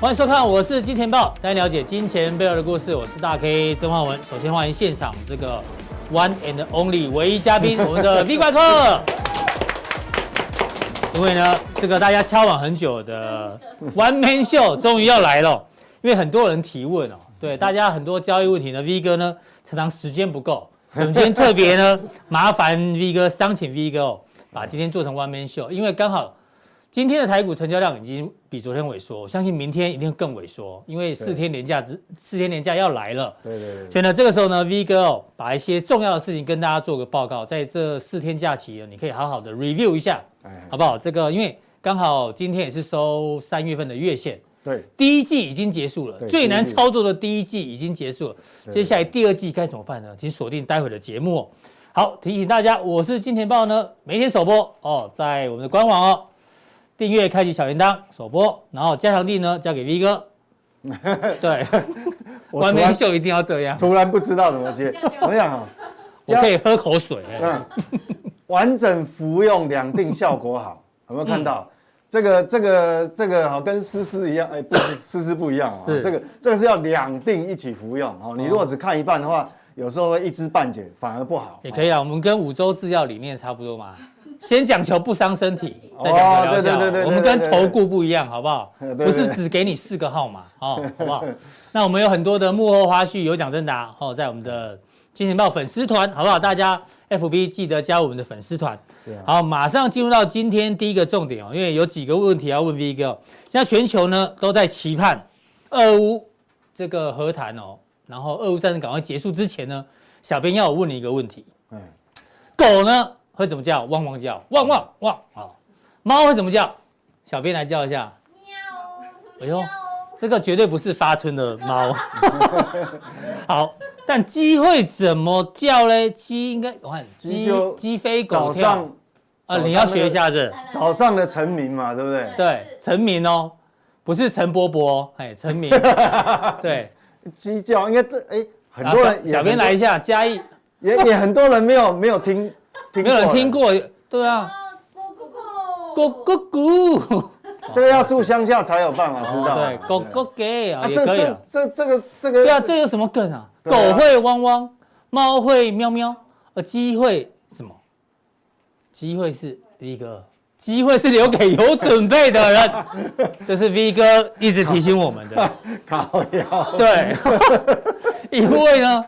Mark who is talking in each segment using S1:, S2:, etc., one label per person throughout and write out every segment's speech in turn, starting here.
S1: 欢迎收看，我是金钱豹，带你了解金钱背后的故事。我是大 K 曾焕文。首先欢迎现场这个 One and Only 唯一嘉宾，我们的 V 怪客。因为呢，这个大家敲碗很久的 One Man Show 终于要来了。因为很多人提问哦，对大家很多交易问题呢，V 哥呢常常时间不够，我们今天特别呢 麻烦 V 哥，商请 V 哥哦，把今天做成 One Man Show，因为刚好。今天的台股成交量已经比昨天萎缩，我相信明天一定会更萎缩，因为四天连假之四天连假要来了。对对对。所以呢，这个时候呢，V 哥哦，把一些重要的事情跟大家做个报告，在这四天假期呢，你可以好好的 review 一下，好不好？这个因为刚好今天也是收三月份的月线，对，第一季已经结束了，最难操作的第一季已经结束了，接下来第二季该怎么办呢？请锁定待会的节目哦。好，提醒大家，我是金钱豹呢，每天首播哦，在我们的官网哦。订阅，开启小铃铛，首播，然后加强地呢交给 V 哥。对，完美秀一定要这样。
S2: 突然不知道怎么接，怎么样啊？
S1: 我可以喝口水。
S2: 嗯，完整服用两定效果好，有没有看到？这个这个这个好，跟思思一样，哎，不是思思不一样啊。这个这个是要两定一起服用哦。你如果只看一半的话，有时候会一知半解，反而不好。
S1: 也可以啊，我们跟五洲制药理念差不多嘛。先讲求不伤身体，再讲求疗效。对对对对，我们跟投顾不一样，好不好？不是只给你四个号码，哦，好不好？那我们有很多的幕后花絮，有奖征答，哦，在我们的金钱豹粉丝团，好不好？大家 FB 记得加入我们的粉丝团。好，马上进入到今天第一个重点哦，因为有几个问题要问 V 哥。现在全球呢都在期盼俄乌这个和谈哦，然后俄乌战争赶快结束之前呢，小编要我问你一个问题。嗯，狗呢？会怎么叫？汪汪叫，汪汪汪啊！猫会怎么叫？小编来叫一下。喵。哎呦，这个绝对不是发春的猫。好，但鸡会怎么叫嘞？鸡应该我看鸡鸡飞狗跳。啊，你要学一下子。
S2: 早上的晨鸣嘛，对不对？
S1: 对，晨鸣哦，不是陈伯伯，哎，晨鸣。对，
S2: 鸡叫应该这哎，很多人。
S1: 小编来一下，加一。
S2: 也也很多人没有没有听。
S1: 没有人听过，对啊，咕咕咕，咕咕咕，
S2: 这个要住乡下才有办法知道。
S1: 对，咕咕给啊，也可以。
S2: 这这个这个，
S1: 对啊，这有什么梗啊？狗会汪汪，猫会喵喵，呃，鸡会什么？鸡会是一个。机会是留给有准备的人，这是 V 哥一直提醒我们的。
S2: 靠腰。
S1: 对，因为呢，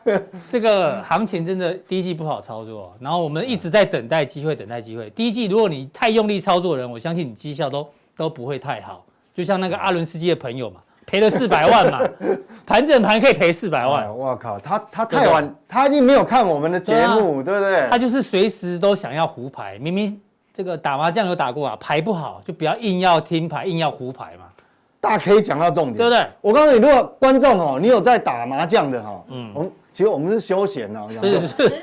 S1: 这个行情真的第一季不好操作，然后我们一直在等待机会，等待机会。第一季如果你太用力操作人，我相信你绩效都都不会太好。就像那个阿伦斯基的朋友嘛，赔了四百万嘛，盘整盘可以赔四百万。
S2: 我靠，他他太晚，他已经没有看我们的节目，对不对？
S1: 他就是随时都想要胡牌，明明。这个打麻将有打过啊，牌不好就不要硬要听牌，硬要胡牌嘛。
S2: 大家可以讲到重点，
S1: 对不对？
S2: 我告诉你，如果观众哦，你有在打麻将的哈，嗯，我们其实我们是休闲的，
S1: 是是是，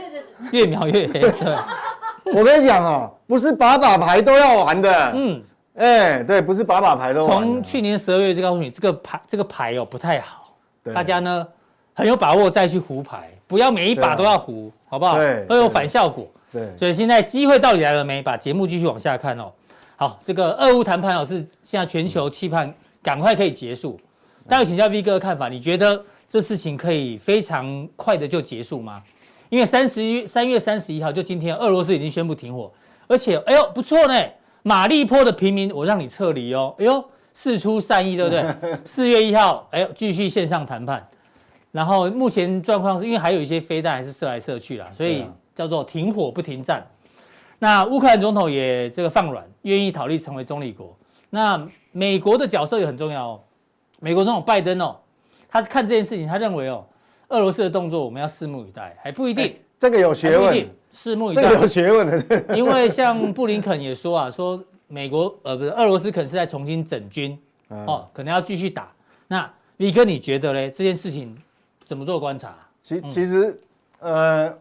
S1: 越描越黑。
S2: 我跟你讲哦，不是把把牌都要玩的，嗯，哎，对，不是把把牌都玩。
S1: 从去年十二月就告诉你，这个牌这个牌哦不太好，大家呢很有把握再去胡牌，不要每一把都要胡，好不好？对，会有反效果。对，所以现在机会到底来了没？把节目继续往下看哦。好，这个俄乌谈判哦，是现在全球期盼赶快可以结束。待会请教 V 哥的看法，你觉得这事情可以非常快的就结束吗？因为三十一三月三十一号就今天，俄罗斯已经宣布停火，而且哎呦不错呢，马利坡的平民我让你撤离哦，哎呦事出善意对不对？四月一号哎呦继续线上谈判，然后目前状况是因为还有一些飞弹还是射来射去啦，所以。叫做停火不停战，那乌克兰总统也这个放软，愿意讨论成为中立国。那美国的角色也很重要哦。美国总统拜登哦，他看这件事情，他认为哦，俄罗斯的动作我们要拭目以待，还不一定。
S2: 这个有学问，
S1: 拭目以待。
S2: 这个有学问的，
S1: 因为像布林肯也说啊，说美国呃不是俄罗斯可能是在重新整军哦，可能要继续打。那李哥你觉得嘞？这件事情怎么做观察？
S2: 其其实呃。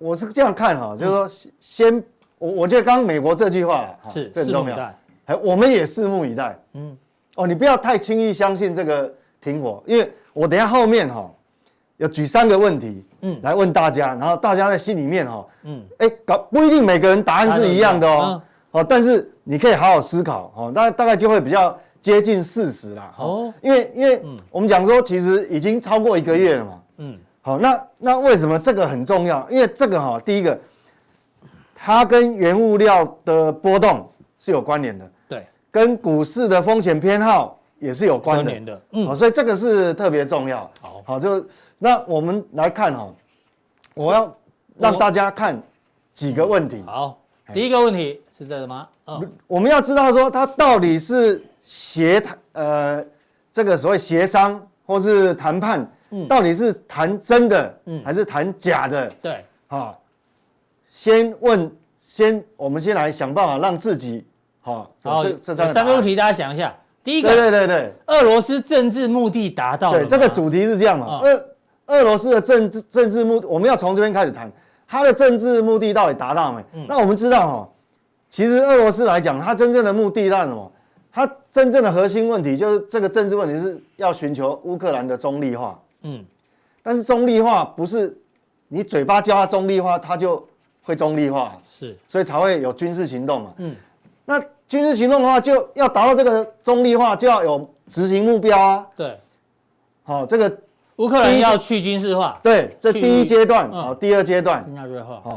S2: 我是这样看哈，就是说先，我我觉得刚刚美国这句话
S1: 是这很重要，
S2: 哎，我们也拭目以待。嗯，哦，你不要太轻易相信这个停火，因为我等下后面哈，要举三个问题，嗯，来问大家，然后大家在心里面哈，嗯，哎，搞不一定每个人答案是一样的哦，哦，但是你可以好好思考，哦，大大概就会比较接近事实啦。哦，因为因为我们讲说，其实已经超过一个月了嘛。嗯，好，那那为什么这个很重要？因为这个哈，第一个，它跟原物料的波动是有关联的。
S1: 对，
S2: 跟股市的风险偏好也是有关联的。嗯，好所以这个是特别重要。好，好，就那我们来看哈，我要让大家看几个问题。
S1: 好，第一个问题是这个吗？
S2: 我们要知道说，它到底是协谈呃，这个所谓协商或是谈判，嗯，到底是谈真的，嗯，还是谈假的？
S1: 对，
S2: 好，先问，先我们先来想办法让自己，好，
S1: 好，这三个问题大家想一下。第一个，
S2: 对对对对，
S1: 俄罗斯政治目的达到了。
S2: 对，这个主题是这样嘛？俄俄罗斯的政治政治目的，我们要从这边开始谈，它的政治目的到底达到没？那我们知道哈。其实俄罗斯来讲，它真正的目的是什么？它真正的核心问题就是这个政治问题是要寻求乌克兰的中立化。嗯，但是中立化不是你嘴巴叫它中立化，它就会中立化。
S1: 是，
S2: 所以才会有军事行动嘛。嗯，那军事行动的话，就要达到这个中立化，就要有执行目标啊。
S1: 对，
S2: 好，这个
S1: 乌克兰要去军事化。
S2: 对，这第一阶段啊，第二阶段。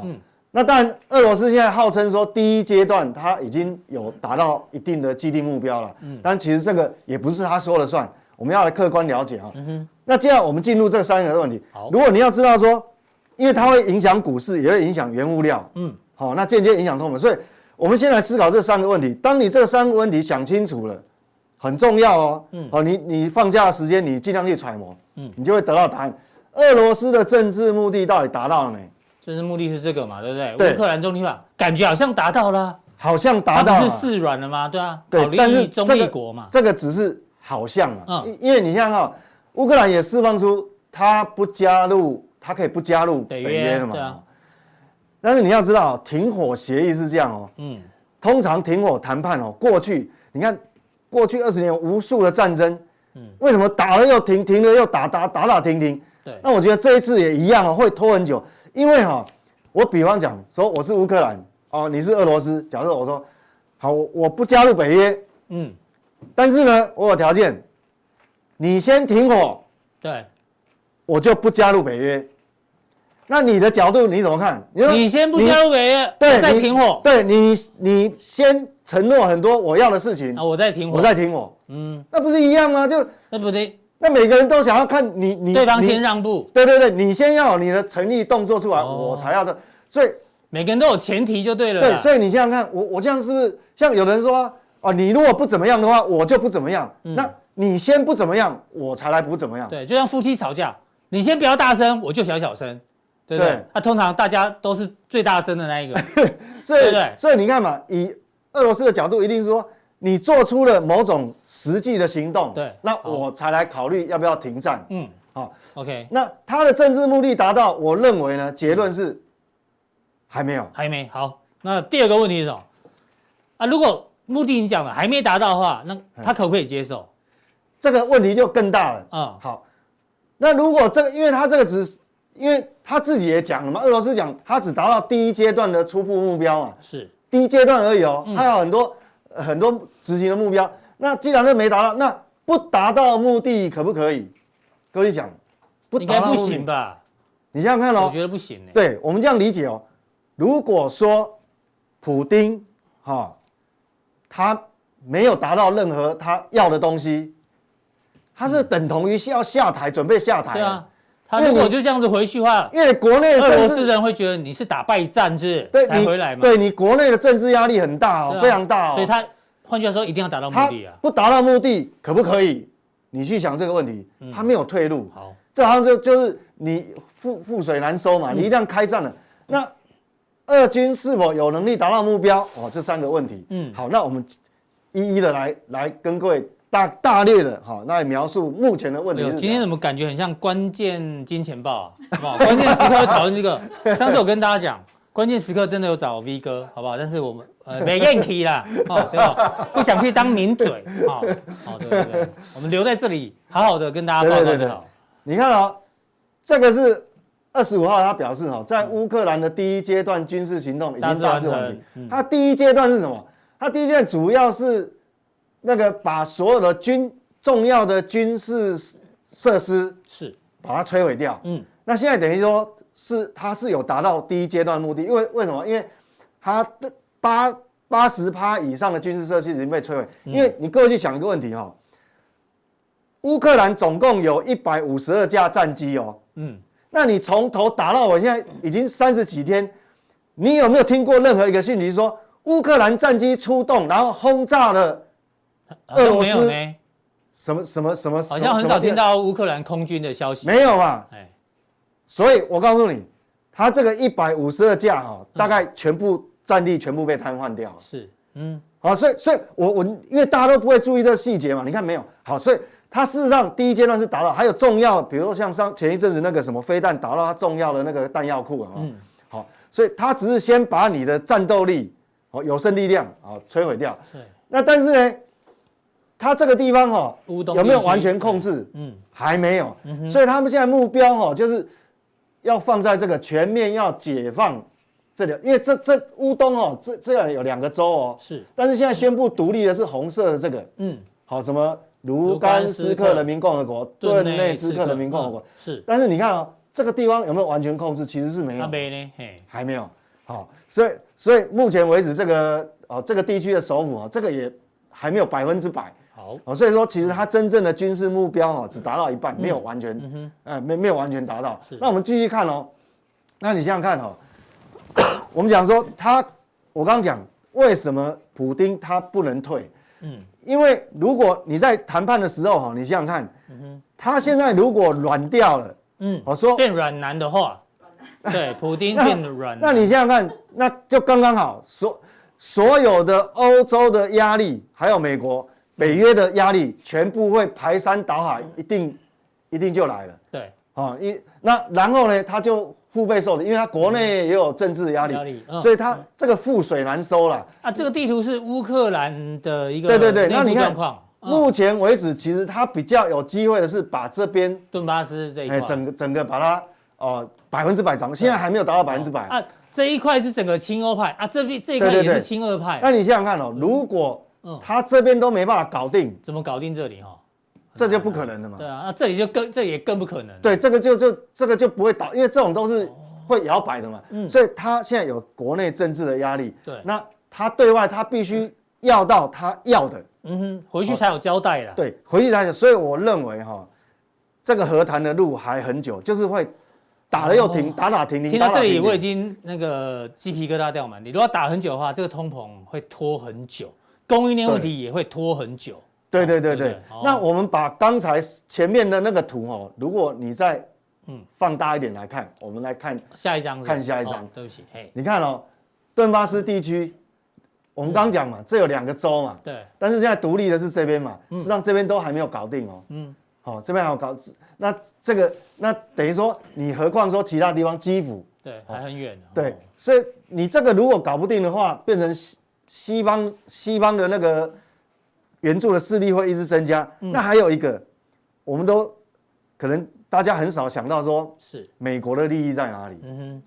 S1: 嗯。
S2: 那当然，俄罗斯现在号称说第一阶段它已经有达到一定的既定目标了。嗯，但其实这个也不是他说了算，我们要来客观了解啊。嗯哼。那接下来我们进入这三个问题。好。如果你要知道说，因为它会影响股市，也会影响原物料。嗯。好，那间接影响通膨，所以我们先来思考这三个问题。当你这三个问题想清楚了，很重要哦。嗯。好，你你放假的时间，你尽量去揣摩。嗯。你就会得到答案。俄罗斯的政治目的到底达到了没？
S1: 政治目的是这个嘛，对不对？对乌克兰中立化感觉好像达到了，
S2: 好像达到了，
S1: 不是示软了吗？对啊，对，但是中立国嘛，
S2: 这个只是好像嘛，嗯，因为你像哈，乌克兰也释放出他不加入，他可以不加入北约了嘛，对啊。但是你要知道，停火协议是这样哦，嗯，通常停火谈判哦，过去你看过去二十年无数的战争，嗯，为什么打了又停，停了又打，打打打停停？对，那我觉得这一次也一样哦，会拖很久。因为哈，我比方讲说我是乌克兰哦，你是俄罗斯。假设我说好，我不加入北约，嗯，但是呢，我有条件，你先停火，
S1: 对，
S2: 我就不加入北约。那你的角度你怎么看？
S1: 你说你先不加入北约，对，再停火，
S2: 对你，你先承诺很多我要的事情，
S1: 啊，我再停火，
S2: 我再停火，嗯，那不是一样吗？就
S1: 那不对。
S2: 那每个人都想要看你，你
S1: 对方先让步，
S2: 对对对，你先要你的诚意动作出来，哦、我才要的。所以
S1: 每个人都有前提就对了。
S2: 对，所以你想想看，我我这样是不是像有人说啊，你如果不怎么样的话，我就不怎么样。嗯、那你先不怎么样，我才来不怎么样。
S1: 对，就像夫妻吵架，你先不要大声，我就小小声，对不对？那、啊、通常大家都是最大声的那一个，
S2: 所以对，对所以你看嘛，以俄罗斯的角度，一定是说。你做出了某种实际的行动，
S1: 对，
S2: 那我才来考虑要不要停战。
S1: 嗯，好，OK。
S2: 那他的政治目的达到，我认为呢，结论是还没有，
S1: 还没。好，那第二个问题是什么？啊，如果目的你讲了还没达到的话，那他可不可以接受？
S2: 这个问题就更大了。嗯，好。那如果这个，因为他这个只，因为他自己也讲了嘛，俄罗斯讲他只达到第一阶段的初步目标嘛，
S1: 是
S2: 第一阶段而已哦，他有很多。很多执行的目标，那既然都没达到，那不达到目的可不可以？各位讲，
S1: 不应该不行吧？
S2: 你想想看哦，
S1: 我觉得不行。
S2: 对，我们这样理解哦。如果说普丁哈，他没有达到任何他要的东西，他是等同于要下台，准备下台。对啊。
S1: 他如果就这样子回去的话，
S2: 因为国内
S1: 俄罗斯人会觉得你是打败战，是对才回来嘛？
S2: 对你国内的政治压力很大哦，非常大哦。
S1: 所以他换句话说，一定要达到目的啊。
S2: 不达到目的，可不可以？你去想这个问题，他没有退路。好，这好像就就是你覆覆水难收嘛。你一旦开战了，那俄军是否有能力达到目标？哦，这三个问题。嗯，好，那我们一一的来来跟各位。大大略的哈，那描述目前的问题。
S1: 今天怎么感觉很像关键金钱豹啊？好不好？关键时刻讨论这个。上次我跟大家讲，关键时刻真的有找 V 哥，好不好？但是我们呃 没愿意啦，哦对吧？不想去当名嘴，好，好对对对，我们留在这里，好好的跟大家报告就好。
S2: 你看哦，这个是二十五号，他表示哈，在乌克兰的第一阶段军事行动已经大致完成。他第一阶段是什么？他第一阶段主要是。那个把所有的军重要的军事设施
S1: 是
S2: 把它摧毁掉。
S1: 嗯，
S2: 那现在等于说是它是有达到第一阶段目的，因为为什么？因为它的八八十趴以上的军事设施已经被摧毁。因为你各位去想一个问题哈，乌克兰总共有一百五十二架战机哦。嗯，那你从头打到尾，现在已经三十几天，你有没有听过任何一个讯息说乌克兰战机出动，然后轰炸了俄罗斯？什么什么什么？
S1: 好像很少听到乌克兰空军的消息。
S2: 没有嘛？哎，所以我告诉你，他这个一百五十二架哈，大概全部战力全部被瘫痪掉了。
S1: 是，嗯，
S2: 好，所以所以我我因为大家都不会注意这个细节嘛，你看没有？好，所以。它事实上第一阶段是达到，还有重要，比如说像上前一阵子那个什么飞弹打到它重要的那个弹药库啊，嗯，好，所以它只是先把你的战斗力哦有生力量啊摧毁掉，对，那但是呢，它这个地方哈有没有完全控制？嗯，还没有，所以他们现在目标哈就是要放在这个全面要解放这里，因为这这乌东哦这这样有两个州哦，是，但是现在宣布独立的是红色的这个，嗯，好什么？卢甘斯克人民共和国、顿内兹克人民共和国。是，但是你看哦，这个地方有没有完全控制？其实是没有，还没有。好，所以所以目前为止，这个哦这个地区的首府啊，这个也还没有百分之百。好，所以说其实它真正的军事目标哦，只达到一半，没有完全，呃，没没有完全达到。那我们继续看哦，那你想想看哦，我们讲说他，我刚刚讲为什么普丁他不能退？嗯。因为如果你在谈判的时候哈，你想想看，他现在如果软掉了，嗯，我说
S1: 变软男的话，对，普丁变软男，
S2: 那你想想看，那就刚刚好，所所有的欧洲的压力，还有美国、北约的压力，全部会排山倒海，一定一定就来了。
S1: 对，
S2: 啊，一那然后呢，他就。腹背受敌，因为他国内也有政治压力，压力，所以他这个覆水难收了。
S1: 啊，这个地图是乌克兰的一个
S2: 对对对，那你看，目前为止其实他比较有机会的是把这边
S1: 顿巴斯这一块，
S2: 整个整个把它哦百分之百掌握，现在还没有达到百分之百
S1: 啊。这一块是整个亲欧派啊，这边这一块也是亲俄派。
S2: 那你想想看哦，如果他这边都没办法搞定，
S1: 怎么搞定这里哈？
S2: 这就不可能了嘛？
S1: 对啊，那这里就更这也更不可能。
S2: 对，这个就就这个就不会倒，因为这种都是会摇摆的嘛。嗯，所以他现在有国内政治的压力。对，那他对外他必须要到他要的。
S1: 嗯哼，回去才有交代了。
S2: 对，回去才有。所以我认为哈，这个和谈的路还很久，就是会打了又停，打打停停。
S1: 听到这里我已经那个鸡皮疙瘩掉满地。如果打很久的话，这个通膨会拖很久，供应链问题也会拖很久。
S2: 对对对对，那我们把刚才前面的那个图哦，如果你再嗯放大一点来看，我们来看
S1: 下一张，
S2: 看下一张。
S1: 对不起，嘿，
S2: 你看哦，顿巴斯地区，我们刚讲嘛，这有两个州嘛，对，但是现在独立的是这边嘛，实际上这边都还没有搞定哦，嗯，好，这边还有搞，那这个那等于说，你何况说其他地方基辅，
S1: 对，还很远，
S2: 对，所以你这个如果搞不定的话，变成西西方西方的那个。援助的势力会一直增加。那还有一个，我们都可能大家很少想到说，是美国的利益在哪里？嗯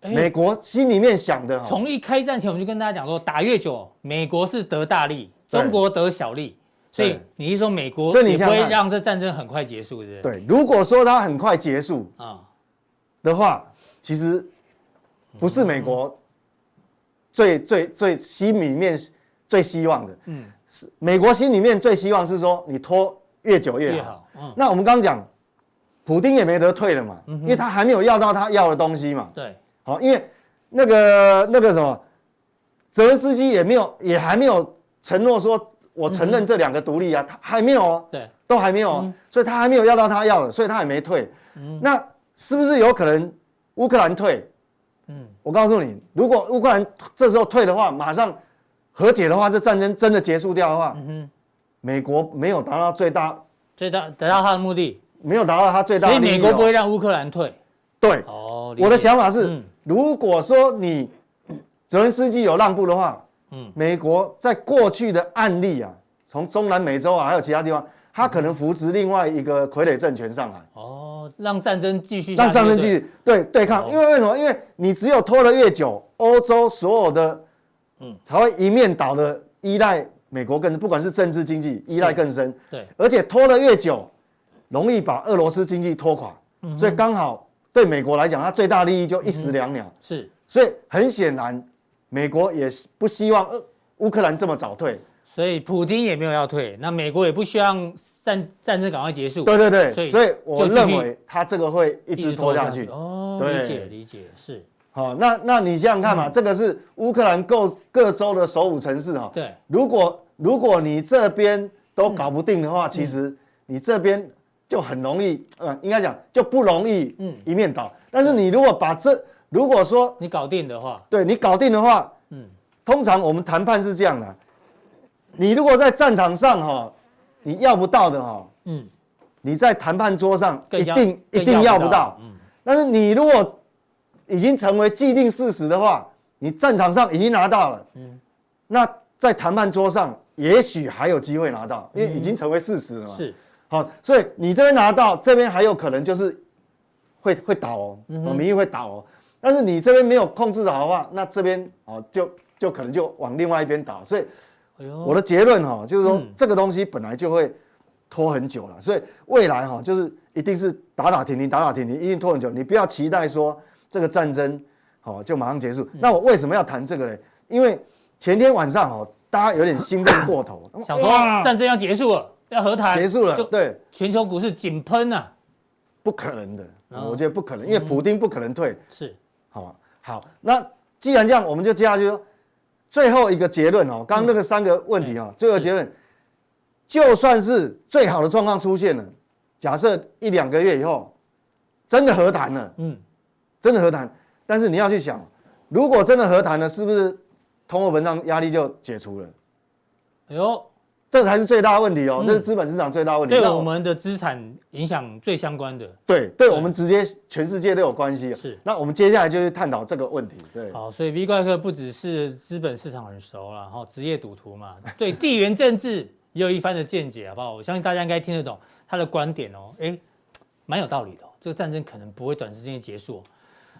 S2: 哼，美国心里面想的，
S1: 从一开战前我们就跟大家讲说，打越久，美国是得大利，中国得小利。所以你是说美国，所以你不会让这战争很快结束，是不是？
S2: 对，如果说它很快结束啊的话，其实不是美国最最最心里面最希望的。嗯。是美国心里面最希望是说你拖越久越好。越好嗯、那我们刚刚讲，普丁也没得退了嘛，嗯、因为他还没有要到他要的东西嘛。对，好，因为那个那个什么，泽连斯基也没有，也还没有承诺说我承认这两个独立啊，嗯、他还没有哦。对，都还没有，嗯、所以他还没有要到他要的，所以他也没退。嗯、那是不是有可能乌克兰退？嗯，我告诉你，如果乌克兰这时候退的话，马上。和解的话，这战争真的结束掉的话，嗯、哼美国没有达到最大
S1: 最大得到他的目的，
S2: 没有达到他最大的目的。
S1: 所以美国不会让乌克兰退。
S2: 对，哦，我的想法是，嗯、如果说你泽连斯基有让步的话，嗯，美国在过去的案例啊，从中南美洲啊，还有其他地方，他可能扶植另外一个傀儡政权上来。
S1: 哦，让战争继续，
S2: 让战争继续对对？抗，因为为什么？因为你只有拖得越久，欧洲所有的。嗯，才会一面倒的依赖美国更不管是政治经济依赖更深，
S1: 对，
S2: 而且拖得越久，容易把俄罗斯经济拖垮，嗯、所以刚好对美国来讲，它最大利益就一石两鸟。
S1: 嗯、是，
S2: 所以很显然，美国也不希望乌克兰这么早退，
S1: 所以普京也没有要退，那美国也不希望战战争赶快结束。
S2: 对对对，所以所以我认为他这个会一直拖下去。
S1: 哦，理解理解是。
S2: 好，那那你想想看嘛，这个是乌克兰各各州的首府城市哈。
S1: 对，
S2: 如果如果你这边都搞不定的话，其实你这边就很容易，呃，应该讲就不容易，嗯，一面倒。但是你如果把这，如果说
S1: 你搞定的话，
S2: 对你搞定的话，嗯，通常我们谈判是这样的，你如果在战场上哈，你要不到的哈，嗯，你在谈判桌上一定一定要不到，嗯，但是你如果已经成为既定事实的话，你战场上已经拿到了，嗯，那在谈判桌上也许还有机会拿到，因为已经成为事实了嘛。是，好，所以你这边拿到，这边还有可能就是会会倒哦，民意会倒哦。但是你这边没有控制好的话，那这边哦就就可能就往另外一边倒。所以，我的结论哈就是说，这个东西本来就会拖很久了，所以未来哈就是一定是打打停停，打打停停，一定拖很久。你不要期待说。这个战争，好就马上结束。那我为什么要谈这个呢？因为前天晚上哈，大家有点兴奋过头，
S1: 想说战争要结束了，要和谈
S2: 结束了，对，
S1: 全球股市井喷啊，
S2: 不可能的，我觉得不可能，因为普丁不可能退，
S1: 是，
S2: 好吧？好，那既然这样，我们就接下去说最后一个结论哦。刚刚那个三个问题哦，最后结论，就算是最好的状况出现了，假设一两个月以后真的和谈了，嗯。真的和谈，但是你要去想，如果真的和谈了，是不是通货膨胀压力就解除了？
S1: 哎呦，
S2: 这才是最大的问题哦，这是资本市场最大的问题，
S1: 对我们的资产影响最相关的。
S2: 对，对我们直接全世界都有关系。是，那我们接下来就是探讨这个问题。对，
S1: 好，所以 V 怪客不只是资本市场很熟了，哈，职业赌徒嘛，对地缘政治也有一番的见解，好不好？我相信大家应该听得懂他的观点哦，哎，蛮有道理的。这个战争可能不会短时间结束。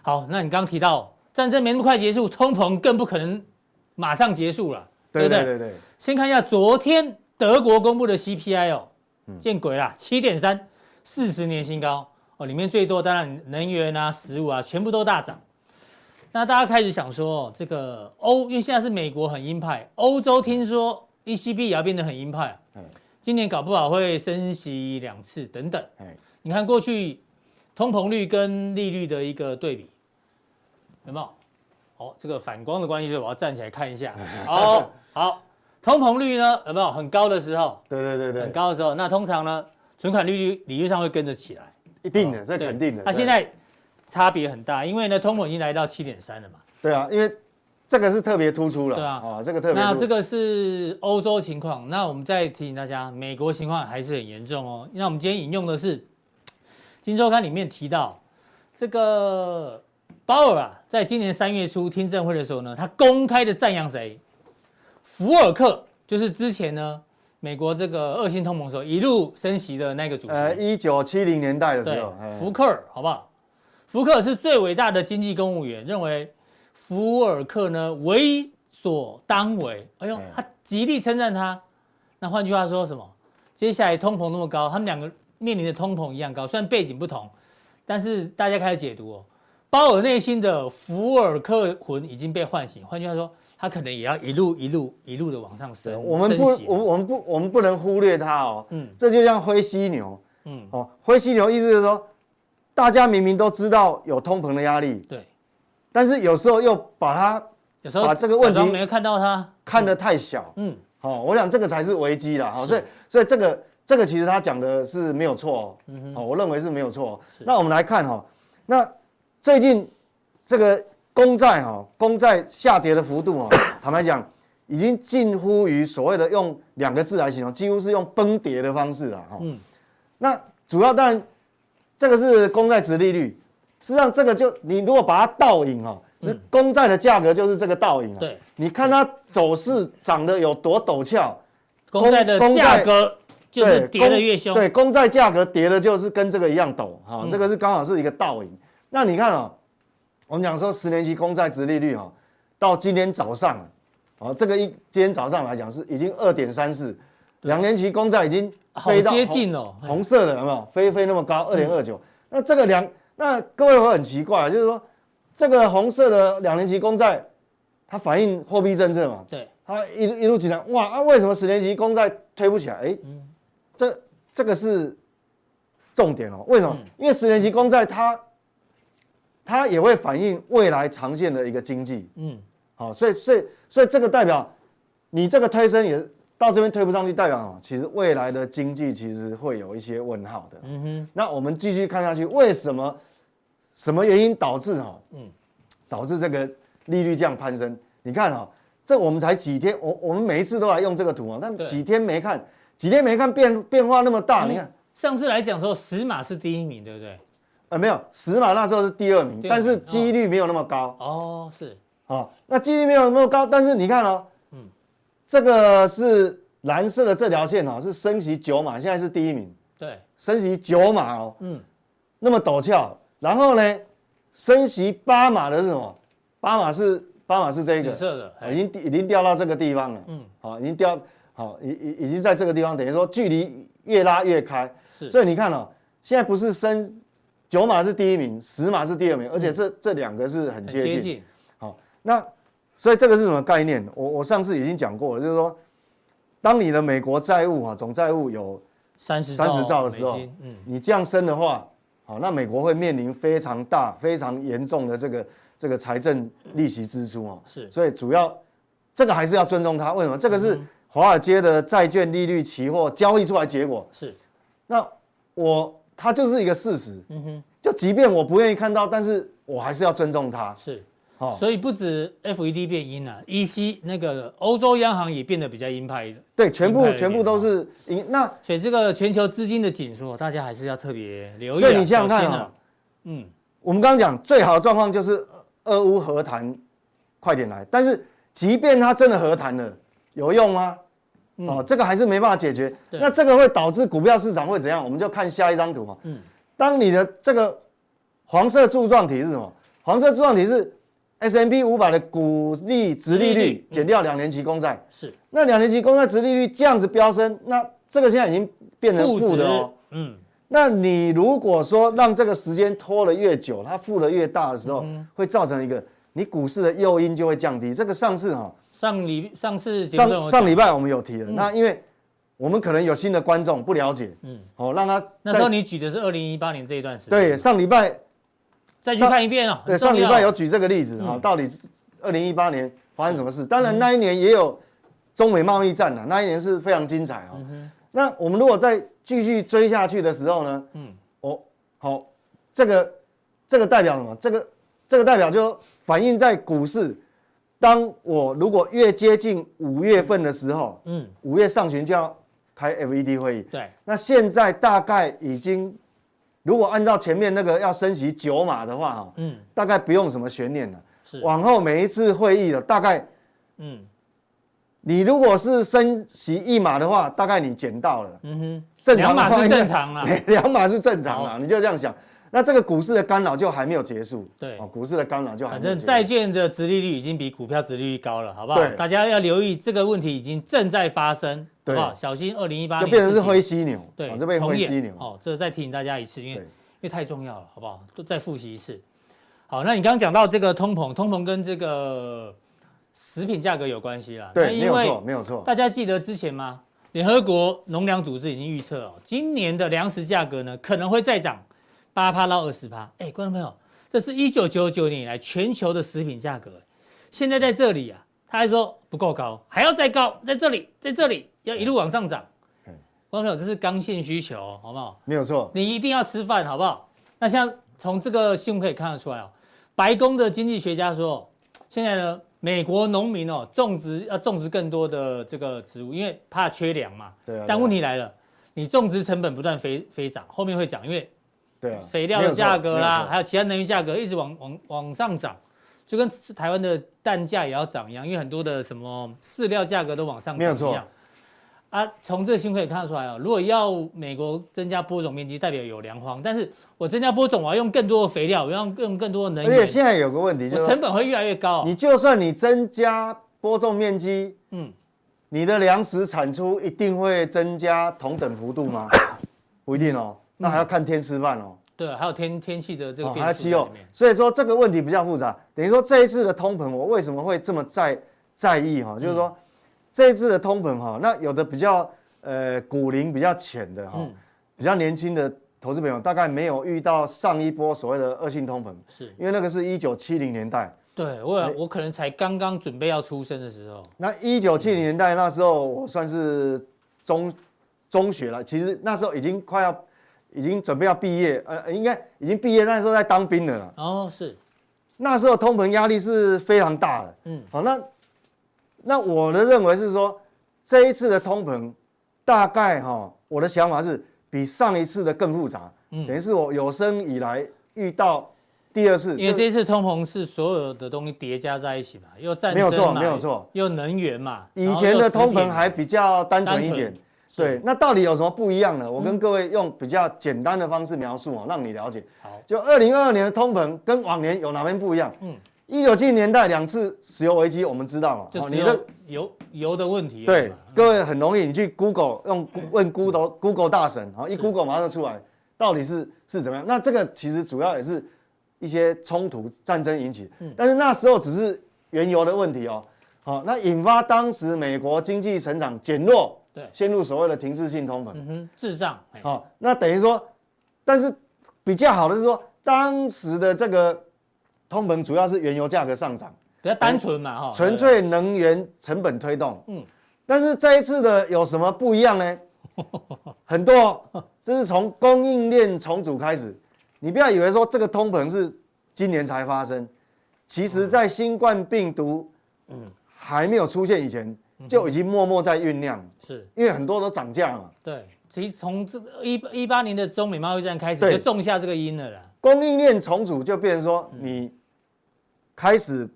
S1: 好，那你刚刚提到战争没那么快结束，通膨更不可能马上结束了，对不对？对对对。先看一下昨天德国公布的 CPI 哦，见鬼啦，七点三，四十年新高哦。里面最多当然能源啊、食物啊，全部都大涨。那大家开始想说，这个欧，因为现在是美国很鹰派，欧洲听说 ECB 也要变得很鹰派，今年搞不好会升息两次等等。你看过去通膨率跟利率的一个对比。有没有？哦，这个反光的关系，所以我要站起来看一下。好，好，通膨率呢有没有很高的时候？
S2: 对对对对，
S1: 很高的时候，那通常呢，存款利率理论上会跟着起来。
S2: 一定的，这肯定的。
S1: 那现在差别很大，因为呢，通膨已经来到七点三了嘛。
S2: 对啊，因为这个是特别突出了。对啊，哦，这个特别。
S1: 那这个是欧洲情况，那我们再提醒大家，美国情况还是很严重哦。那我们今天引用的是《金周刊》里面提到这个。鲍尔啊，在今年三月初听证会的时候呢，他公开的赞扬谁？福尔克，就是之前呢，美国这个恶性通膨时候一路升息的那个主席。呃，
S2: 一九七零年代的时候，
S1: 福克尔，好不好？福克尔是最伟大的经济公务员，认为福尔克呢为所当为。哎呦，他极力称赞他。那换句话说什么？接下来通膨那么高，他们两个面临的通膨一样高，虽然背景不同，但是大家开始解读哦。鲍尔内心的福尔克魂已经被唤醒，换句话说，他可能也要一路一路一路的往上升。
S2: 我们不，我我们不，我们不能忽略它哦。嗯，这就像灰犀牛。嗯，哦，灰犀牛意思就是说，大家明明都知道有通膨的压力，
S1: 对，
S2: 但是有时候又把它，
S1: 有时候把这个问题没有看到它，
S2: 看得太小。嗯，哦，我想这个才是危机啦。好，所以所以这个这个其实他讲的是没有错。嗯哼，哦我认为是没有错。那我们来看哈，那。最近这个公债哈，公债下跌的幅度啊，坦白讲，已经近乎于所谓的用两个字来形容，几乎是用崩跌的方式了哈。嗯。那主要当然，这个是公债殖利率，实际上这个就你如果把它倒影啊，是公债的价格就是这个倒影啊。对。你看它走势涨得有多陡峭，
S1: 公债的价格就是跌得越凶。
S2: 对，公债价格跌的就是跟这个一样陡哈，这个是刚好是一个倒影。那你看哦，我们讲说十年期公债殖利率哈，到今天早上哦，这个一今天早上来讲是已经二点三四，两年期公债已经飞到
S1: 接近了，
S2: 红色的有没有飞飞那么高二点二九？那这个两那各位会很奇怪，就是说这个红色的两年期公债，它反映货币政策嘛？
S1: 对，
S2: 它一路一路起来，哇啊，为什么十年期公债推不起来？哎，这这个是重点哦。为什么？因为十年期公债它它也会反映未来长线的一个经济。嗯，好，所以所以所以这个代表你这个推升也。到这边推不上去，代表哦，其实未来的经济其实会有一些问号的。嗯哼，那我们继续看下去，为什么？什么原因导致哈？嗯，导致这个利率这样攀升？你看哈，这我们才几天，我我们每一次都来用这个图啊，但几天没看，几天没看变变化那么大。你看
S1: 上次来讲说，十码是第一名，对不对？
S2: 呃，没有，十码那时候是第二名，但是几率没有那么高。
S1: 哦，是。
S2: 哦，那几率没有那么高，但是你看哦。这个是蓝色的这条线哦，是升息九码，现在是第一名。
S1: 对，
S2: 升息九码哦，嗯，那么陡峭。然后呢，升息八码的是什么？八码是八码是这个，紫
S1: 色的，
S2: 已经已经掉到这个地方了。嗯，好，已经掉，好，已已已经在这个地方，等于说距离越拉越开。是，所以你看哦，现在不是升九码是第一名，十码是第二名，而且这这两个是很接近。好，那。所以这个是什么概念？我我上次已经讲过了，就是说，当你的美国债务哈总债务有
S1: 三十
S2: 三十兆的时候，嗯，你这样升的话，好，那美国会面临非常大、非常严重的这个这个财政利息支出哦。是，所以主要这个还是要尊重它。为什么？这个是华尔街的债券利率期货交易出来结果。是，那我它就是一个事实。嗯哼，就即便我不愿意看到，但是我还是要尊重它。是。
S1: 哦所以不止 FED 变鹰了，EC 那个欧洲央行也变得比较鹰派的。
S2: 对，全部全部都是鹰。那
S1: 所以这个全球资金的紧缩，大家还是要特别留意。
S2: 所以你想想看啊，嗯，我们刚刚讲最好的状况就是俄乌和谈快点来，但是即便它真的和谈了，有用吗？哦，这个还是没办法解决。那这个会导致股票市场会怎样？我们就看下一张图嘛。嗯，当你的这个黄色柱状体是什么？黄色柱状体是。S&P 五百的股利殖利率减掉两年期公债，是那两年期公债殖利率这样子飙升，那这个现在已经变成负的哦。嗯，那你如果说让这个时间拖得越久，它负的越大的时候，会造成一个你股市的诱因就会降低。这个上次哈，
S1: 上礼上次
S2: 上上礼拜我们有提了，那因为我们可能有新的观众不了解，嗯，哦，让他
S1: 那时候你举的是二零一八年这一段时间，
S2: 对，上礼拜。
S1: 再去看一遍哦。
S2: 对，上礼拜有举这个例子啊，到底二零一八年发生什么事？当然那一年也有中美贸易战啊，那一年是非常精彩啊。那我们如果再继续追下去的时候呢？嗯，哦，好，这个这个代表什么？这个这个代表就反映在股市。当我如果越接近五月份的时候，嗯，五月上旬就要开 FED 会议。对，那现在大概已经。如果按照前面那个要升息九码的话，哈，嗯，大概不用什么悬念了。是，往后每一次会议的大概，嗯，你如果是升息一码的话，大概你捡到了。嗯哼，
S1: 正常码是正常啊，
S2: 两码是正常啊，你就这样想。那这个股市的干扰就还没有结束。对，哦，股市的干扰就还没有结束。
S1: 反正债券的殖利率已经比股票殖利率高了，好不好？对，大家要留意这个问题已经正在发生。对，小心二零一八年就
S2: 变成是灰犀牛，对，这被灰犀牛
S1: 哦，这再提醒大家一次，因为因为太重要了，好不好？都再复习一次。好，那你刚刚讲到这个通膨，通膨跟这个食品价格有关系啦。
S2: 对，没有错，没有错。
S1: 大家记得之前吗？联合国农粮组织已经预测哦，今年的粮食价格呢可能会再涨八趴到二十趴。哎，观众朋友，这是一九九九年以来全球的食品价格，现在在这里啊，他还说不够高，还要再高，在这里，在这里。要一路往上涨，观众朋友，这是刚性需求，好不好？
S2: 没有错，
S1: 你一定要吃饭，好不好？那像从这个新闻可以看得出来哦，白宫的经济学家说，现在呢，美国农民哦，种植要种植更多的这个植物，因为怕缺粮嘛。对啊。但问题来了，你种植成本不断飞飞涨，后面会涨，因为对啊，肥料的价格啦，还有其他能源价格一直往往往上涨。就跟台湾的蛋价也要涨一样，因为很多的什么饲料价格都往上涨一样。啊，从这个新闻可以看得出来啊，如果要美国增加播种面积，代表有粮荒。但是我增加播种，我要用更多的肥料，我要用更更多的能源。
S2: 而且现在有个问题，就是
S1: 成本会越来越高。
S2: 你就算你增加播种面积，嗯，你的粮食产出一定会增加同等幅度吗？不一定哦，那还要看天吃饭哦。
S1: 对，还有天天气的这个变数、哦、
S2: 还有气候，所以说这个问题比较复杂。等于说这一次的通膨，我为什么会这么在在意哈？就是说这一次的通膨哈，那有的比较呃股龄比较浅的哈，比较年轻的投资朋友，大概没有遇到上一波所谓的恶性通膨，是因为那个是一九七零年代。
S1: 对我我可能才刚刚准备要出生的时候。
S2: 那一九七零年代那时候我算是中中学了，其实那时候已经快要。已经准备要毕业，呃，应该已经毕业，那时候在当兵的了。
S1: 哦，是，
S2: 那时候通膨压力是非常大的。嗯，好，那那我的认为是说，这一次的通膨大概哈，我的想法是比上一次的更复杂。嗯，等于是我有生以来遇到第二次，
S1: 因为这一次通膨是所有的东西叠加在一起嘛，又战争嘛，没有错，没有错，又能源嘛。
S2: 以前的通膨还比较单纯一点。对，那到底有什么不一样呢？我跟各位用比较简单的方式描述哦，让你了解。好，就二零二二年的通膨跟往年有哪边不一样？嗯，一九七零年代两次石油危机，我们知道嘛。
S1: 就你的油油的问题。
S2: 对，各位很容易，你去 Google 用问 Google Google 大神，然后一 Google 马上出来，到底是是怎么样？那这个其实主要也是一些冲突战争引起，但是那时候只是原油的问题哦。好，那引发当时美国经济成长减弱。对，陷入所谓的停滞性通膨，嗯
S1: 哼，滞胀。
S2: 好、哦，那等于说，但是比较好的是说，当时的这个通膨主要是原油价格上涨，
S1: 比较单纯嘛，哈、嗯，
S2: 纯粹能源成本推动。嗯，但是这一次的有什么不一样呢？很多，这是从供应链重组开始。你不要以为说这个通膨是今年才发生，其实在新冠病毒嗯还没有出现以前。就已经默默在酝酿，是因为很多都涨价嘛。
S1: 对，其实从这一一八年的中美贸易战开始，就种下这个因了啦。
S2: 供应链重组就变成说，你开始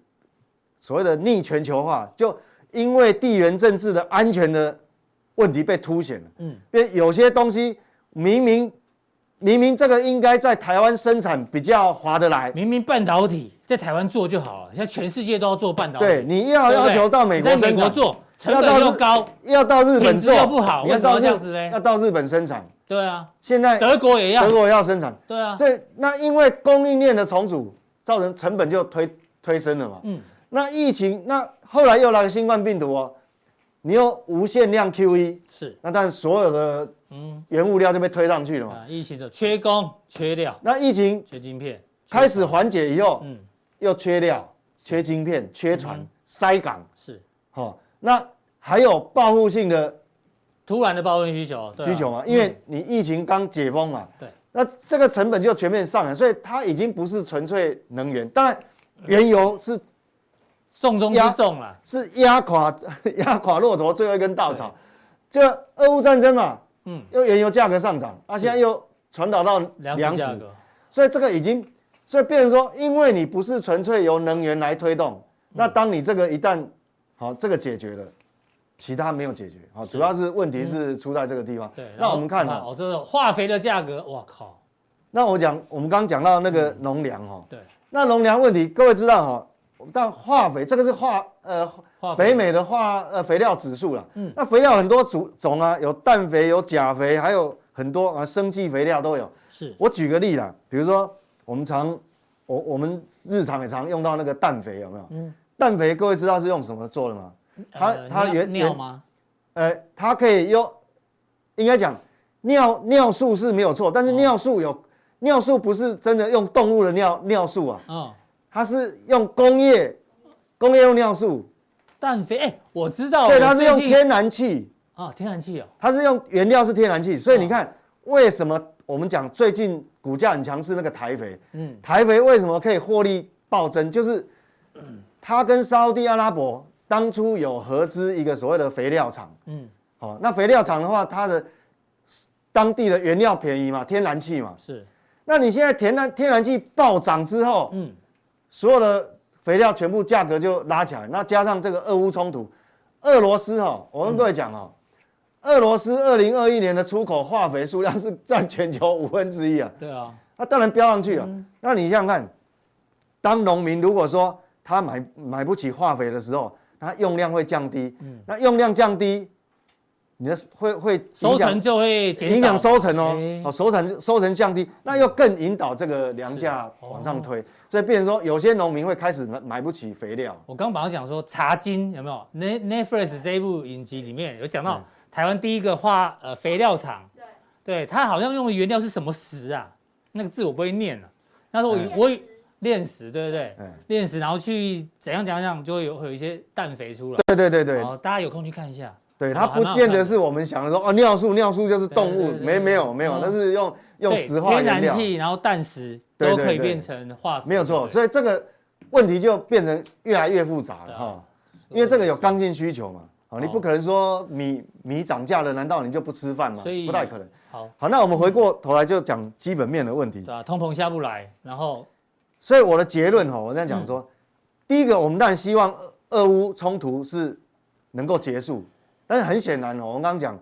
S2: 所谓的逆全球化，就因为地缘政治的安全的问题被凸显了。嗯，因为有些东西明明明明这个应该在台湾生产比较划得来，
S1: 明明半导体在台湾做就好了，现在全世界都要做半导体。
S2: 对，你要要求到美国生产，在美国做。
S1: 成本又高，
S2: 要到日本做
S1: 又不好，为什么这样子呢？
S2: 要到日本生产。
S1: 对啊，
S2: 现在
S1: 德国也要，
S2: 德国也要生产。
S1: 对啊，
S2: 所以那因为供应链的重组，造成成本就推推升了嘛。嗯。那疫情，那后来又来个新冠病毒哦，你又无限量 QE，是。那但所有的嗯原物料就被推上去了嘛。啊，
S1: 疫情的缺工缺料。
S2: 那疫情
S1: 缺晶片
S2: 开始缓解以后，嗯，又缺料、缺晶片、缺船、塞港。是。好，那。还有报复性的，
S1: 突然的报复性需求，
S2: 需求嘛，因为你疫情刚解封嘛，对，那这个成本就全面上来，所以它已经不是纯粹能源，当然原油是
S1: 重中之重了，
S2: 是压垮 压垮骆驼最后一根稻草，就俄乌战争嘛，嗯，又原油价格上涨，啊，现在又传导到粮食，所以这个已经，所以变成说，因为你不是纯粹由能源来推动，那当你这个一旦好，这个解决了。其他没有解决，好，主要是问题是出在这个地方。对，那我们看哦，
S1: 这个化肥的价格，哇靠！
S2: 那我讲，我们刚刚讲到那个农粮哈，对，那农粮问题，各位知道哈，但化肥这个是化呃北美的化呃肥料指数了，嗯，那肥料很多种种啊，有氮肥、有钾肥，还有很多啊生技肥料都有。是，我举个例啦，比如说我们常我我们日常也常用到那个氮肥，有没有？嗯，氮肥各位知道是用什么做的吗？它它原
S1: 尿吗？
S2: 呃，它可以用，应该讲尿尿素是没有错，但是尿素有尿素不是真的用动物的尿尿素啊，嗯，它是用工业工业用尿素。
S1: 氮肥，哎，我知道，
S2: 所以它是用天然气
S1: 啊，天然气哦，
S2: 它是用原料是天然气，所以你看为什么我们讲最近股价很强势那个台肥，嗯，台肥为什么可以获利暴增？就是它跟沙乌地阿拉伯。当初有合资一个所谓的肥料厂，嗯，好，那肥料厂的话，它的当地的原料便宜嘛，天然气嘛，是。那你现在天然天然气暴涨之后，嗯，所有的肥料全部价格就拉起来，那加上这个俄乌冲突，俄罗斯哈，我跟各位讲哦，俄罗斯二零二一年的出口化肥数量是占全球五分之一啊，对啊，那当然飙上去了。那你想想看，当农民如果说他买买不起化肥的时候，它用量会降低。嗯，那用量降低，你的会会
S1: 收成就会
S2: 影响收成哦。哦，收成收成降低，那又更引导这个粮价往上推，所以变成说有些农民会开始买买不起肥料。
S1: 我刚刚本来讲说茶金有没有？Netflix 这一部影集里面有讲到台湾第一个化呃肥料厂，对，对，它好像用的原料是什么石啊？那个字我不会念了。那时候我我。炼石对不对？炼石，然后去怎样怎样怎样，就会有会有一些氮肥出来。
S2: 对对对对。
S1: 大家有空去看一下。
S2: 对，它不见得是我们想的说哦，尿素尿素就是动物，没没有没有，那是用用石化。
S1: 天然气，然后氮石都可以变成化肥。
S2: 没有错，所以这个问题就变成越来越复杂了哈。因为这个有刚性需求嘛，啊，你不可能说米米涨价了，难道你就不吃饭吗？所以不太可能。好，好，那我们回过头来就讲基本面的问题。
S1: 对啊，通膨下不来，然后。
S2: 所以我的结论哈，我这样讲说，第一个，我们当然希望俄乌冲突是能够结束，但是很显然哦，我们刚刚讲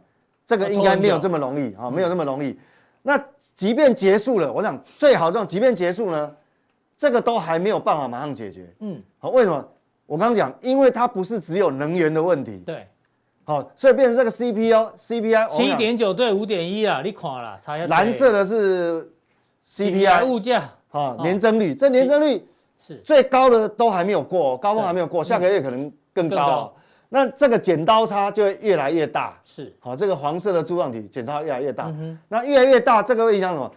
S2: 这个应该没有这么容易啊，没有那么容易。那即便结束了，我想最好这种，即便结束呢，这个都还没有办法马上解决。嗯，好，为什么？我刚刚讲，因为它不是只有能源的问题。
S1: 对，
S2: 好，所以变成这个 CPI CPI
S1: 七点九对五点一啊，你看了，查一下。
S2: 蓝色的是 CPI
S1: 物价。
S2: 啊，年增率，这年增率是最高的都还没有过，高峰还没有过，下个月可能更高。那这个剪刀差就会越来越大。是，好，这个黄色的柱状体剪刀越来越大。那越来越大，这个会影响什么？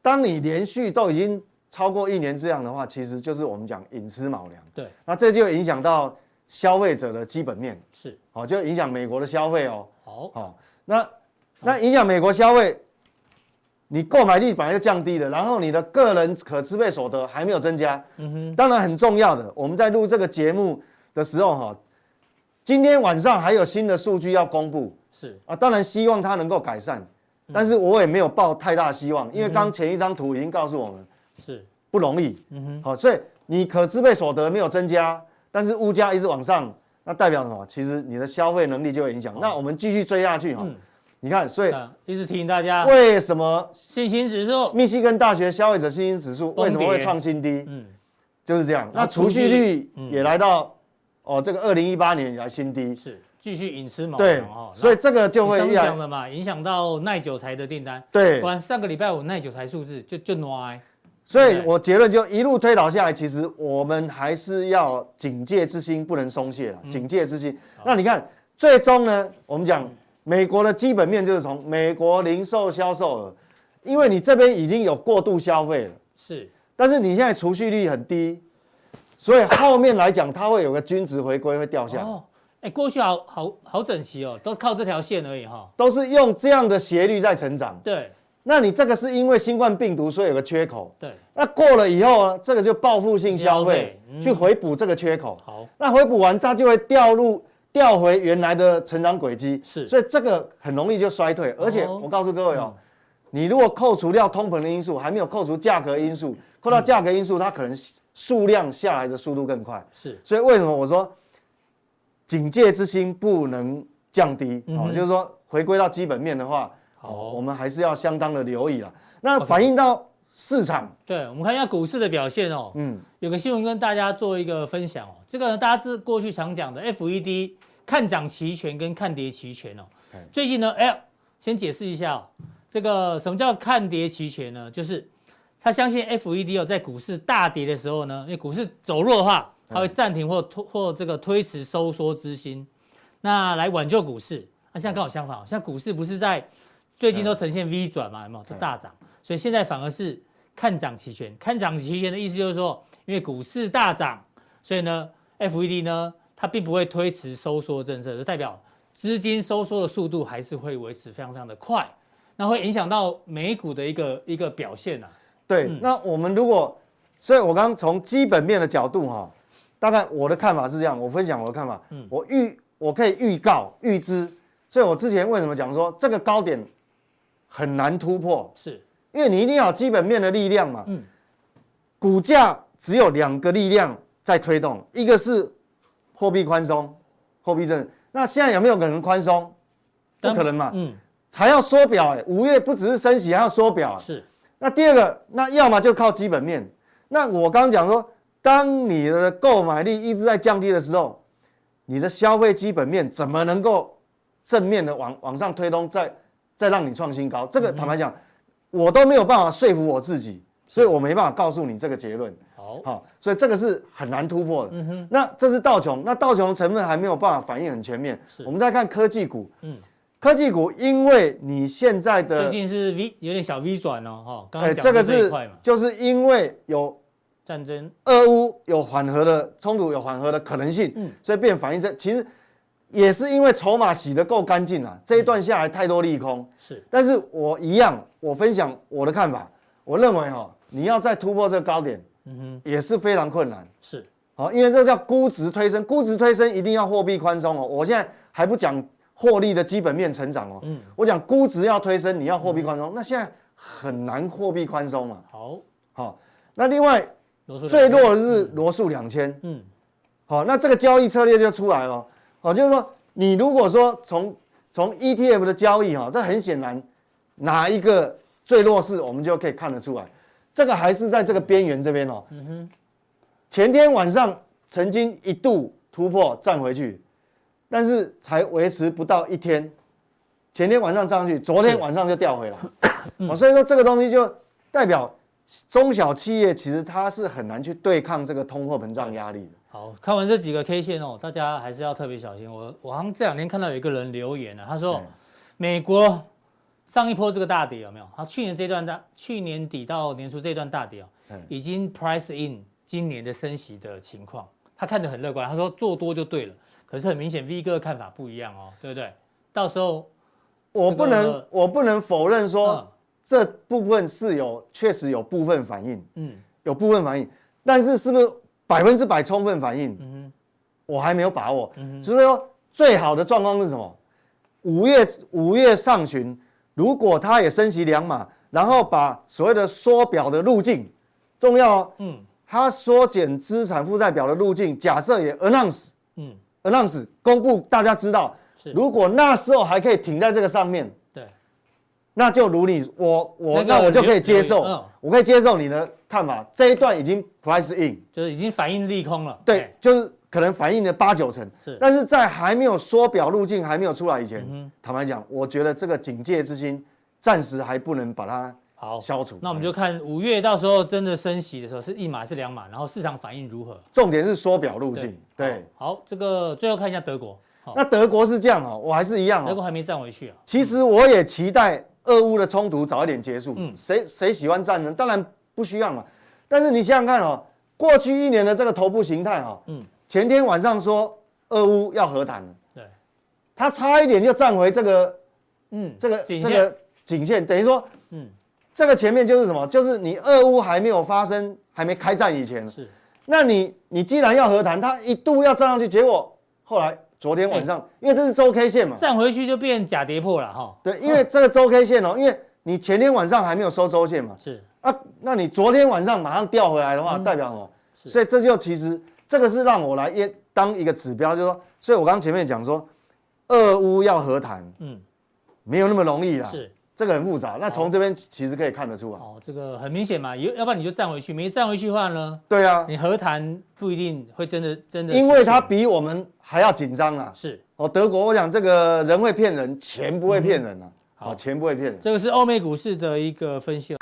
S2: 当你连续都已经超过一年这样的话，其实就是我们讲寅吃卯粮。对，那这就影响到消费者的基本面。是，好，就影响美国的消费哦。好，好，那那影响美国消费。你购买力本来就降低了，然后你的个人可支配所得还没有增加，嗯哼，当然很重要的。我们在录这个节目的时候，哈，今天晚上还有新的数据要公布，是啊，当然希望它能够改善，但是我也没有抱太大希望，因为刚前一张图已经告诉我们是不容易，嗯哼，好，所以你可支配所得没有增加，但是物价一直往上，那代表什么？其实你的消费能力就会影响。那我们继续追下去，哈。你看，所以
S1: 一直提醒大家，
S2: 为什么
S1: 信心指数？
S2: 密西根大学消费者信心指数为什么会创新低？嗯，就是这样。那储蓄率也来到哦，这个二零一八年以来新低，是继续寅吃卯粮。哦，所以这个就会影响
S1: 了嘛，影响到耐久材的订单。
S2: 对，
S1: 不然上个礼拜五耐久材数字就就歪。
S2: 所以我结论就一路推导下来，其实我们还是要警戒之心不能松懈了，警戒之心。那你看，最终呢，我们讲。美国的基本面就是从美国零售销售额，因为你这边已经有过度消费了，是，但是你现在储蓄率很低，所以后面来讲它会有个均值回归会掉下来。哦，
S1: 哎，过去好好好整齐哦，都靠这条线而已哈，
S2: 都是用这样的斜率在成长。
S1: 对，
S2: 那你这个是因为新冠病毒所以有个缺口。对，那过了以后呢，这个就报复性消费去回补这个缺口。好，那回补完它就会掉入。调回原来的成长轨迹，是，所以这个很容易就衰退。而且我告诉各位哦，你如果扣除掉通膨的因素，还没有扣除价格因素，扣到价格因素，它可能数量下来的速度更快。是，所以为什么我说警戒之心不能降低？哦，就是说回归到基本面的话，哦，我们还是要相当的留意了。那反映到市场，
S1: 对，我们看一下股市的表现哦。嗯，有个新闻跟大家做一个分享哦。这个呢，大家是过去常讲的 FED。看涨期权跟看跌期权哦，最近呢，哎，先解释一下哦，这个什么叫看跌期权呢？就是他相信 FED 哦，在股市大跌的时候呢，因为股市走弱的话，它会暂停或推或这个推迟收缩资金，那来挽救股市。那现在刚好相反，像股市不是在最近都呈现 V 转嘛，有没有？都大涨，所以现在反而是看涨期权。看涨期权的意思就是说，因为股市大涨，所以呢，FED 呢。它并不会推迟收缩政策，就代表资金收缩的速度还是会维持非常非常的快，那会影响到美股的一个一个表现呐、啊。
S2: 对，嗯、那我们如果，所以我刚刚从基本面的角度哈，大概我的看法是这样，我分享我的看法，嗯，我预我可以预告预知，所以我之前为什么讲说这个高点很难突破，是因为你一定要有基本面的力量嘛，嗯，股价只有两个力量在推动，一个是。货币宽松，货币政策，那现在有没有可能宽松？不可能嘛，嗯，才要缩表哎，五月不只是升息，还要缩表。是，那第二个，那要么就靠基本面。那我刚刚讲说，当你的购买力一直在降低的时候，你的消费基本面怎么能够正面的往往上推动，再再让你创新高？这个坦白讲，嗯、我都没有办法说服我自己，所以我没办法告诉你这个结论。好，好，所以这个是很难突破的。嗯哼，那这是道琼，那道琼成分还没有办法反应很全面。是，我们再看科技股。嗯。科技股，因为你现在的
S1: 最近是 V 有点小 V 转哦，哈，刚
S2: 刚讲这个是就是因为有
S1: 战争，
S2: 俄乌有缓和的冲突，有缓和的可能性，嗯，所以变反应这其实也是因为筹码洗得够干净了，这一段下来太多利空。是，但是我一样，我分享我的看法，我认为哈，你要再突破这个高点，嗯哼，也是非常困难，是，好，因为这叫估值推升，估值推升一定要货币宽松哦，我现在还不讲。获利的基本面成长哦，嗯，我讲估值要推升，你要货币宽松，那现在很难货币宽松嘛。好，好，那另外最弱的是罗素两千，嗯，好，那这个交易策略就出来了，好，就是说你如果说从从 ETF 的交易哈，这很显然哪一个最弱势，我们就可以看得出来，这个还是在这个边缘这边哦，嗯哼，前天晚上曾经一度突破站回去。但是才维持不到一天，前天晚上上去，昨天晚上就掉回来，哦，所以说这个东西就代表中小企业其实它是很难去对抗这个通货膨胀压力的。
S1: 好，看完这几个 K 线哦，大家还是要特别小心。我我好像这两天看到有一个人留言了，他说美国上一波这个大跌有没有？他去年这段大，去年底到年初这段大跌哦，已经 price in 今年的升息的情况，他看得很乐观，他说做多就对了。可是很明显，V 哥的看法不一样哦，对不对？到时候
S2: 我不能，我不能否认说这部分是有确实有部分反应，嗯，有部分反应，但是是不是百分之百充分反应？嗯，我还没有把握。嗯哼，所以说最好的状况是什么？五月五月上旬，如果他也升息两码，然后把所谓的缩表的路径重要哦，嗯，他缩减资产负债表的路径，假设也 announce，嗯。announce 公布，大家知道。如果那时候还可以停在这个上面，对，那就如你我我那我就可以接受，我可以接受你的看法。这一段已经 price in，
S1: 就是已经反映利空了。
S2: 对，就是可能反映了八九成。是，但是在还没有缩表路径还没有出来以前，坦白讲，我觉得这个警戒之心暂时还不能把它。好，消除。那
S1: 我们就看五月到时候真的升息的时候是一码是两码，然后市场反应如何？
S2: 重点是缩表路径。对，
S1: 好，这个最后看一下德国。
S2: 那德国是这样哦，我还是一样哦。
S1: 德国还没站回去啊。
S2: 其实我也期待俄乌的冲突早一点结束。嗯，谁谁喜欢战争？当然不需要嘛。但是你想想看哦，过去一年的这个头部形态哈，嗯，前天晚上说俄乌要和谈了，对，他差一点就站回这个，嗯，这个这个颈线，等于说，嗯。这个前面就是什么？就是你俄乌还没有发生，还没开战以前。是，那你你既然要和谈，他一度要站上去，结果后来昨天晚上，欸、因为这是周 K 线嘛，
S1: 站回去就变假跌破了哈。
S2: 对，因为这个周 K 线哦，因为你前天晚上还没有收周线嘛。是啊，那你昨天晚上马上调回来的话，嗯、代表什么？是所以这就其实这个是让我来也当一个指标，就是说，所以我刚前面讲说，俄乌要和谈，嗯，没有那么容易啦。是。这个很复杂，那从这边其实可以看得出来。
S1: 哦，这个很明显嘛，要要不然你就站回去，没站回去的话呢？
S2: 对啊，
S1: 你和谈不一定会真的真的。
S2: 因为它比我们还要紧张啊。是哦，德国，我想这个人会骗人，钱不会骗人啊。好，钱不会骗人。
S1: 这个是欧美股市的一个分析。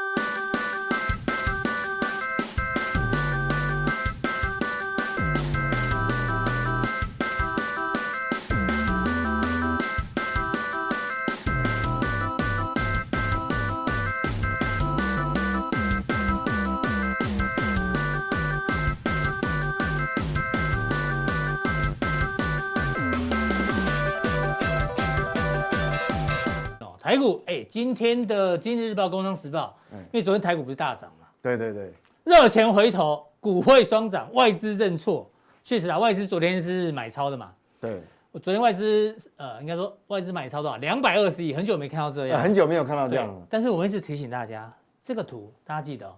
S1: 台股哎，今天的《今日日报》《工商时报》，因为昨天台股不是大涨嘛？
S2: 对对对，
S1: 热钱回头，股汇双涨，外资认错，确实啊，外资昨天是买超的嘛？对，我昨天外资呃，应该说外资买超多少？两百二十亿，很久没看到这样，
S2: 很久没有看到这样了。
S1: 但是我们一直提醒大家，这个图大家记得哦，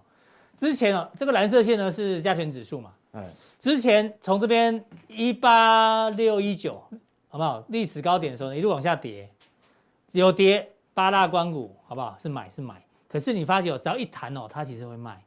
S1: 之前哦，这个蓝色线呢是加权指数嘛？哎，之前从这边一八六一九，好不好？历史高点的时候呢一路往下跌，有跌。八大关股好不好？是买是买，可是你发觉只要一弹哦，它其实会卖，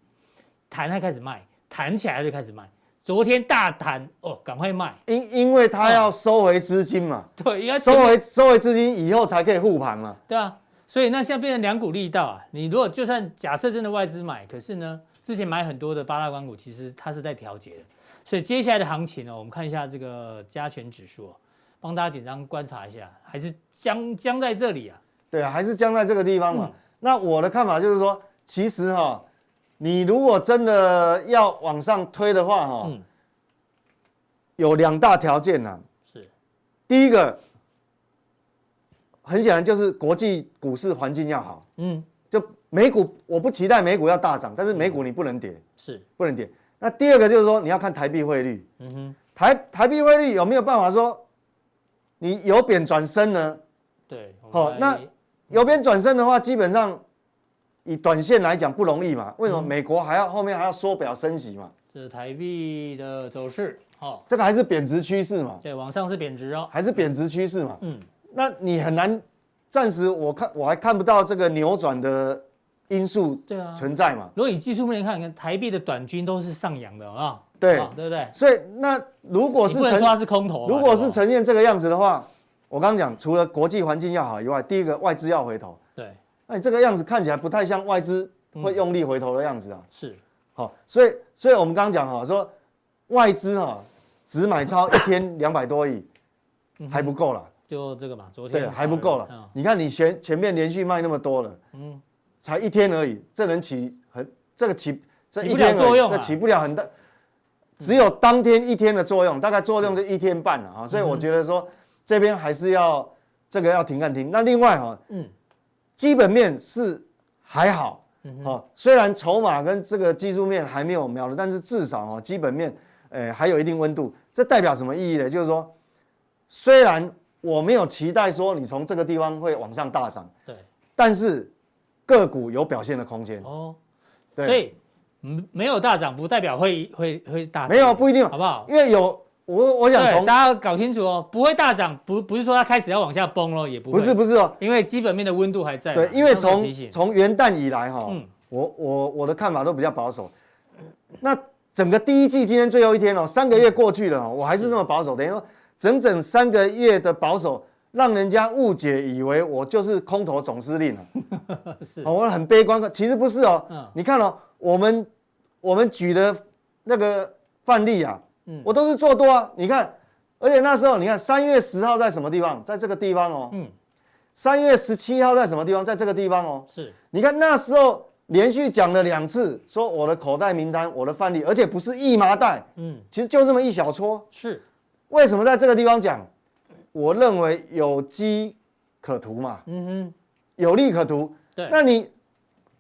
S1: 弹它开始卖，弹起来就开始卖。昨天大弹哦，赶快卖，
S2: 因因为它要收回资金嘛，
S1: 对，应该
S2: 收回收回资金以后才可以护盘嘛，
S1: 对啊，所以那现在变成两股力道啊。你如果就算假设真的外资买，可是呢，之前买很多的八大关股，其实它是在调节的。所以接下来的行情呢，我们看一下这个加权指数，帮大家紧张观察一下，还是僵僵在这里啊？
S2: 对啊，还是僵在这个地方嘛。嗯、那我的看法就是说，其实哈，你如果真的要往上推的话哈，嗯、有两大条件呐。是，第一个，很显然就是国际股市环境要好。嗯，就美股，我不期待美股要大涨，但是美股你不能跌，是不能跌。那第二个就是说，你要看台币汇率，嗯哼，台台币汇率有没有办法说，你由贬转升呢？
S1: 对，好，
S2: 那由边转升的话，基本上以短线来讲不容易嘛。为什么？美国还要后面还要缩表升息嘛？
S1: 这是台币的走势，
S2: 好，这个还是贬值趋势嘛？
S1: 对，往上是贬值哦，
S2: 还是贬值趋势嘛？嗯，那你很难，暂时我看我还看不到这个扭转的。因素对啊存在嘛？
S1: 如果以技术面看，看台币的短均都是上扬的啊，
S2: 对
S1: 对不对？
S2: 所以那如果是
S1: 不能说它是空头，
S2: 如果是呈现这个样子的话，我刚刚讲，除了国际环境要好以外，第一个外资要回头，对，那你这个样子看起来不太像外资会用力回头的样子啊。是，好，所以所以我们刚刚讲哈，说外资哈只买超一天两百多亿，还不够了，
S1: 就这个嘛，昨天
S2: 对还不够了。你看你前前面连续卖那么多了，嗯。才一天而已，这能起很这个起这一天作用，这起不了很大，只有当天一天的作用，大概作用就一天半了啊，所以我觉得说这边还是要这个要停看停。那另外哈，嗯，基本面是还好，哦，虽然筹码跟这个技术面还没有瞄了，但是至少哦基本面，诶还有一定温度，这代表什么意义呢？就是说，虽然我没有期待说你从这个地方会往上大涨，对，但是。个股有表现的空间哦，
S1: 对，所以没有大涨不代表会会会大涨，
S2: 没有不一定，
S1: 好不好？
S2: 因为有我我想从
S1: 大家搞清楚哦，不会大涨，不不是说它开始要往下崩了，也不会，
S2: 不是不是哦，
S1: 因为基本面的温度还在。
S2: 对，因为从从元旦以来哈，我我我的看法都比较保守。那整个第一季今天最后一天哦，三个月过去了，我还是那么保守，等于说整整三个月的保守。让人家误解，以为我就是空头总司令了，是，我很悲观，其实不是哦。嗯，你看哦，我们我们举的那个范例啊，嗯，我都是做多啊。你看，而且那时候你看三月十号在什么地方？在这个地方哦。嗯，三月十七号在什么地方？在这个地方哦。是，你看那时候连续讲了两次，说我的口袋名单，我的范例，而且不是一麻袋，嗯，其实就这么一小撮。是，为什么在这个地方讲？我认为有机可图嘛，嗯哼，有利可图。对，那你，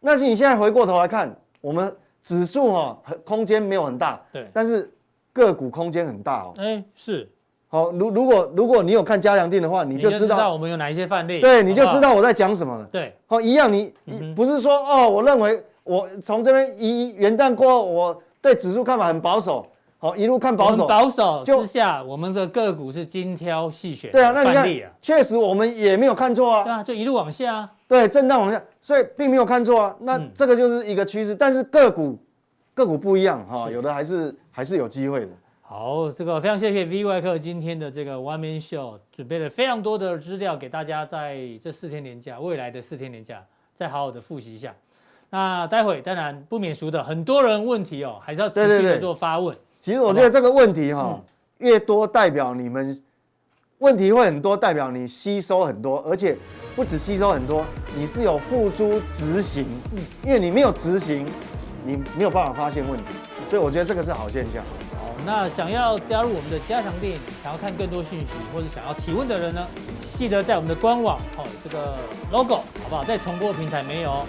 S2: 那是你现在回过头来看，我们指数哈，空间没有很大，对，但是个股空间很大哦。哎，是。好，如如果如果你有看加强錠的话，你就知道
S1: 我们有哪一些范例。
S2: 对，你就知道我在讲什么了。
S1: 对，
S2: 好，一样，你你不是说哦，我认为我从这边一元旦过后，我对指数看法很保守。好，一路看保守，
S1: 保守之下，我们的个股是精挑细选。
S2: 对啊，那你看，确实我们也没有看错啊。
S1: 对啊，就一路往下啊。
S2: 对，震荡往下，所以并没有看错啊。那这个就是一个趋势，但是个股个股不一样哈，有的还是还是有机会的。
S1: 好，这个非常谢谢 V 外客今天的这个 One Man Show，准备了非常多的资料给大家，在这四天年假，未来的四天年假，再好好的复习一下。那待会当然不免俗的，很多人问题哦，还是要持续的做发问。
S2: 其实我觉得这个问题哈，越多代表你们问题会很多，代表你吸收很多，而且不止吸收很多，你是有付诸执行。嗯，因为你没有执行，你没有办法发现问题，所以我觉得这个是好现象。
S1: 好，那想要加入我们的加强錠，想要看更多讯息或者想要提问的人呢，记得在我们的官网哦，这个 logo 好不好？在重播平台没有，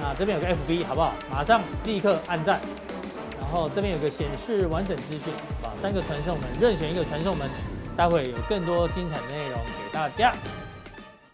S1: 那这边有个 FB 好不好？马上立刻按赞。然后这边有个显示完整资讯，把三个传送门任选一个传送门，待会有更多精彩的内容给大家。